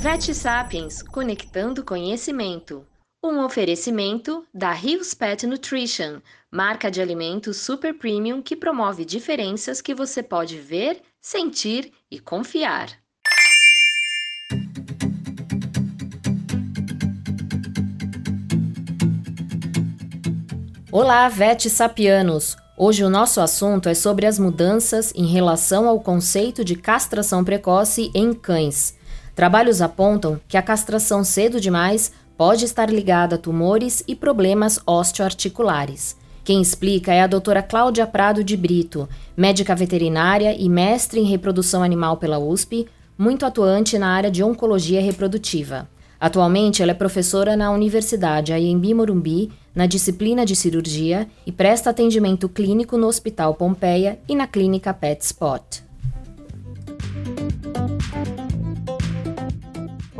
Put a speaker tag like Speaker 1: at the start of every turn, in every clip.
Speaker 1: Vet Sapiens Conectando Conhecimento. Um oferecimento da Rios Pet Nutrition, marca de alimentos super premium que promove diferenças que você pode ver, sentir e confiar. Olá, Vet Sapianos! Hoje o nosso assunto é sobre as mudanças em relação ao conceito de castração precoce em cães. Trabalhos apontam que a castração cedo demais pode estar ligada a tumores e problemas osteoarticulares. Quem explica é a doutora Cláudia Prado de Brito, médica veterinária e mestre em reprodução animal pela USP, muito atuante na área de oncologia reprodutiva. Atualmente, ela é professora na Universidade Anhembi Morumbi, na disciplina de cirurgia, e presta atendimento clínico no Hospital Pompeia e na clínica Pet Spot.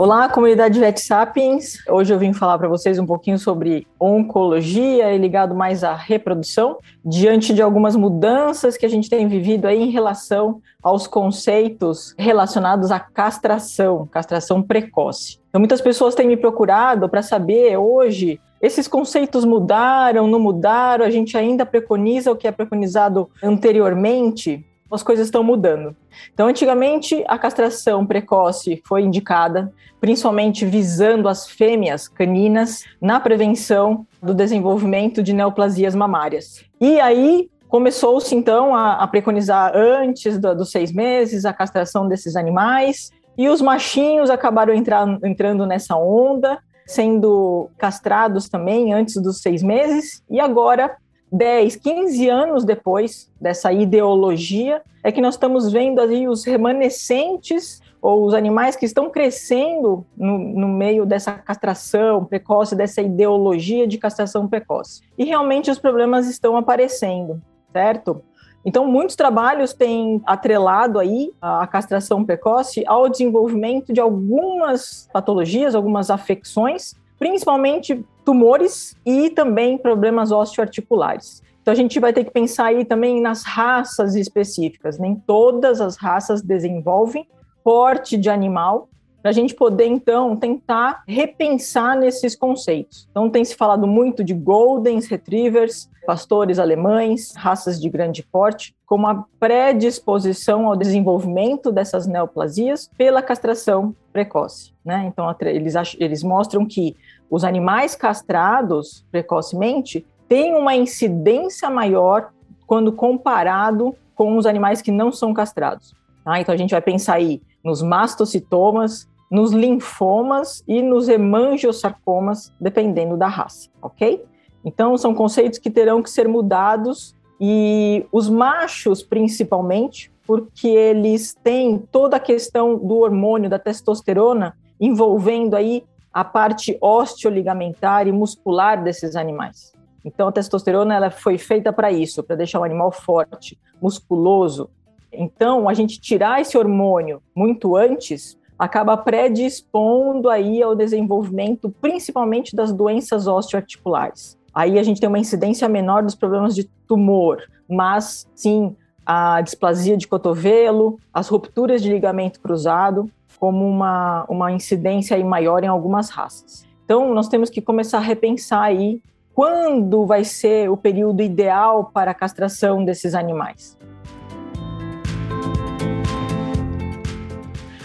Speaker 2: Olá, comunidade Vet Sapiens. Hoje eu vim falar para vocês um pouquinho sobre oncologia e ligado mais à reprodução, diante de algumas mudanças que a gente tem vivido aí em relação aos conceitos relacionados à castração, castração precoce. Então, muitas pessoas têm me procurado para saber hoje esses conceitos mudaram, não mudaram? A gente ainda preconiza o que é preconizado anteriormente? As coisas estão mudando. Então, antigamente, a castração precoce foi indicada, principalmente visando as fêmeas caninas na prevenção do desenvolvimento de neoplasias mamárias. E aí começou-se, então, a, a preconizar antes do, dos seis meses a castração desses animais, e os machinhos acabaram entrar, entrando nessa onda, sendo castrados também antes dos seis meses, e agora 10, 15 anos depois dessa ideologia, é que nós estamos vendo aí os remanescentes ou os animais que estão crescendo no, no, meio dessa castração precoce, dessa ideologia de castração precoce. E realmente os problemas estão aparecendo, certo? Então, muitos trabalhos têm atrelado aí a castração precoce ao desenvolvimento de algumas patologias, algumas afecções, principalmente tumores e também problemas osteoarticulares. Então a gente vai ter que pensar aí também nas raças específicas. Nem todas as raças desenvolvem porte de animal para a gente poder então tentar repensar nesses conceitos. Então tem se falado muito de goldens retrievers, pastores alemães, raças de grande porte, como a predisposição ao desenvolvimento dessas neoplasias pela castração precoce. Né? Então eles, eles mostram que os animais castrados precocemente têm uma incidência maior quando comparado com os animais que não são castrados. Tá? Então a gente vai pensar aí nos mastocitomas, nos linfomas e nos hemangiosarcomas, dependendo da raça, ok? Então são conceitos que terão que ser mudados e os machos principalmente, porque eles têm toda a questão do hormônio da testosterona envolvendo aí a parte osteoligamentar e muscular desses animais. Então, a testosterona ela foi feita para isso, para deixar o animal forte, musculoso. Então, a gente tirar esse hormônio muito antes acaba predispondo aí ao desenvolvimento, principalmente das doenças osteoarticulares. Aí a gente tem uma incidência menor dos problemas de tumor, mas sim a displasia de cotovelo, as rupturas de ligamento cruzado, como uma, uma incidência maior em algumas raças. Então, nós temos que começar a repensar aí quando vai ser o período ideal para a castração desses animais.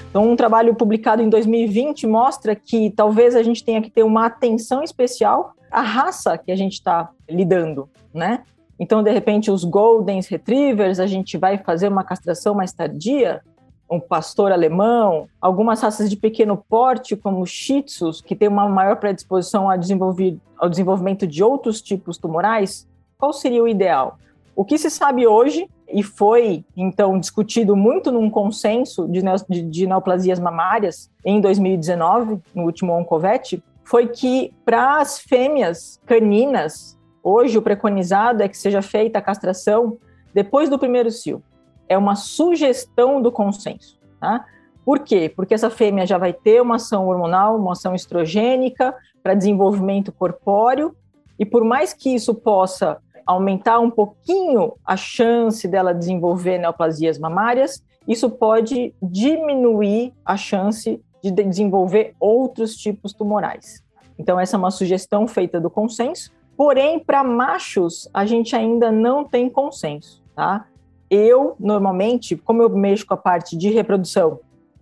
Speaker 2: Então, um trabalho publicado em 2020 mostra que talvez a gente tenha que ter uma atenção especial à raça que a gente está lidando, né? Então, de repente, os Golden Retrievers, a gente vai fazer uma castração mais tardia, um pastor alemão, algumas raças de pequeno porte, como Shih Tzus, que tem uma maior predisposição a desenvolver, ao desenvolvimento de outros tipos tumorais, qual seria o ideal? O que se sabe hoje, e foi então discutido muito num consenso de, de, de neoplasias mamárias em 2019, no último Oncovet, foi que para as fêmeas caninas, hoje o preconizado é que seja feita a castração depois do primeiro cio é uma sugestão do consenso. Tá? Por quê? Porque essa fêmea já vai ter uma ação hormonal, uma ação estrogênica para desenvolvimento corpóreo, e por mais que isso possa aumentar um pouquinho a chance dela desenvolver neoplasias mamárias, isso pode diminuir a chance de desenvolver outros tipos tumorais. Então, essa é uma sugestão feita do consenso. Porém, para machos, a gente ainda não tem consenso, tá? Eu, normalmente, como eu mexo com a parte de reprodução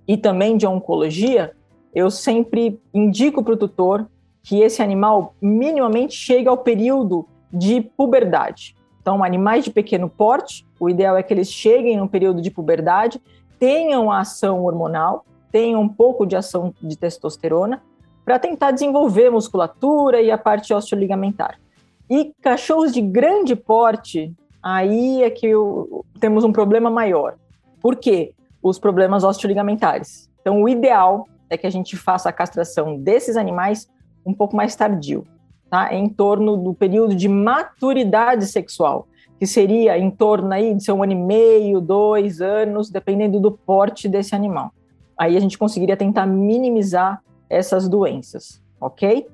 Speaker 2: e também de oncologia, eu sempre indico para o tutor que esse animal minimamente chegue ao período de puberdade. Então, animais de pequeno porte, o ideal é que eles cheguem no período de puberdade, tenham a ação hormonal, tenham um pouco de ação de testosterona, para tentar desenvolver musculatura e a parte osteoligamentar. E cachorros de grande porte, aí é que o, temos um problema maior. Por quê? Os problemas osteoligamentares. Então, o ideal é que a gente faça a castração desses animais um pouco mais tardio, tá? Em torno do período de maturidade sexual, que seria em torno aí de ser um ano e meio, dois anos, dependendo do porte desse animal. Aí a gente conseguiria tentar minimizar essas doenças, ok?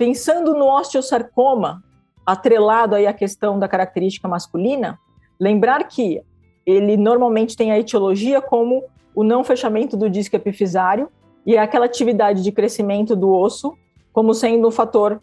Speaker 2: Pensando no osteosarcoma, atrelado aí à questão da característica masculina, lembrar que ele normalmente tem a etiologia como o não fechamento do disco epifisário e aquela atividade de crescimento do osso como sendo um fator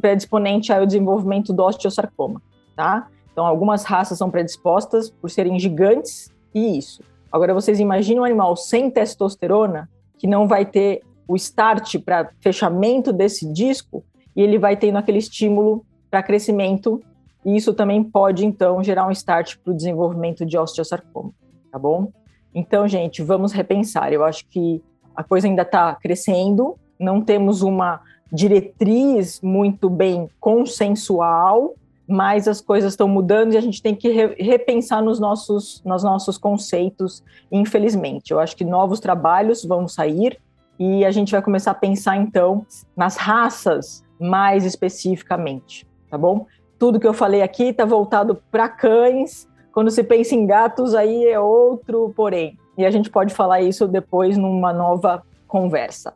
Speaker 2: predisponente ao desenvolvimento do osteosarcoma, tá? Então, algumas raças são predispostas por serem gigantes e isso. Agora, vocês imaginam um animal sem testosterona que não vai ter o start para fechamento desse disco e ele vai tendo aquele estímulo para crescimento e isso também pode, então, gerar um start para o desenvolvimento de osteosarcoma, tá bom? Então, gente, vamos repensar. Eu acho que a coisa ainda está crescendo, não temos uma diretriz muito bem consensual, mas as coisas estão mudando e a gente tem que re repensar nos nossos, nos nossos conceitos, infelizmente. Eu acho que novos trabalhos vão sair e a gente vai começar a pensar, então, nas raças mais especificamente, tá bom? Tudo que eu falei aqui está voltado para cães. Quando se pensa em gatos, aí é outro porém. E a gente pode falar isso depois numa nova conversa.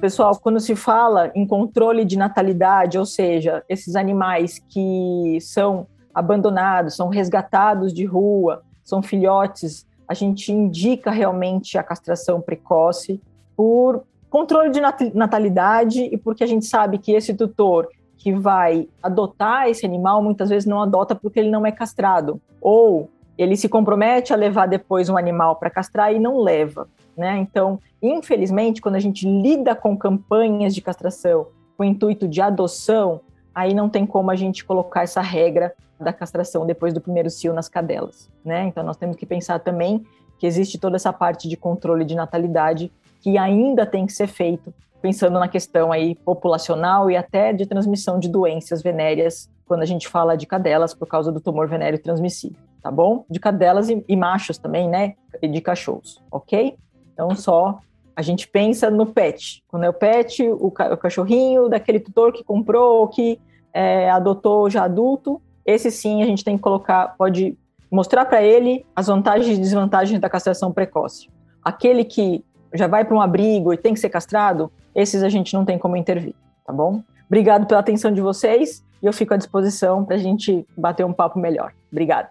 Speaker 2: Pessoal, quando se fala em controle de natalidade, ou seja, esses animais que são abandonados, são resgatados de rua, são filhotes, a gente indica realmente a castração precoce por controle de natalidade e porque a gente sabe que esse tutor que vai adotar esse animal muitas vezes não adota porque ele não é castrado, ou ele se compromete a levar depois um animal para castrar e não leva. Né? Então, infelizmente, quando a gente lida com campanhas de castração com o intuito de adoção, aí não tem como a gente colocar essa regra da castração depois do primeiro cio nas cadelas, né? Então nós temos que pensar também que existe toda essa parte de controle de natalidade que ainda tem que ser feito, pensando na questão aí populacional e até de transmissão de doenças venéreas quando a gente fala de cadelas por causa do tumor venéreo transmissível, tá bom? De cadelas e, e machos também, né? E de cachorros, ok? Então, só a gente pensa no pet. Quando é o pet, o, ca o cachorrinho daquele tutor que comprou, que é, adotou já adulto, esse sim a gente tem que colocar, pode mostrar para ele as vantagens e desvantagens da castração precoce. Aquele que já vai para um abrigo e tem que ser castrado, esses a gente não tem como intervir, tá bom? Obrigado pela atenção de vocês e eu fico à disposição para a gente bater um papo melhor. Obrigada.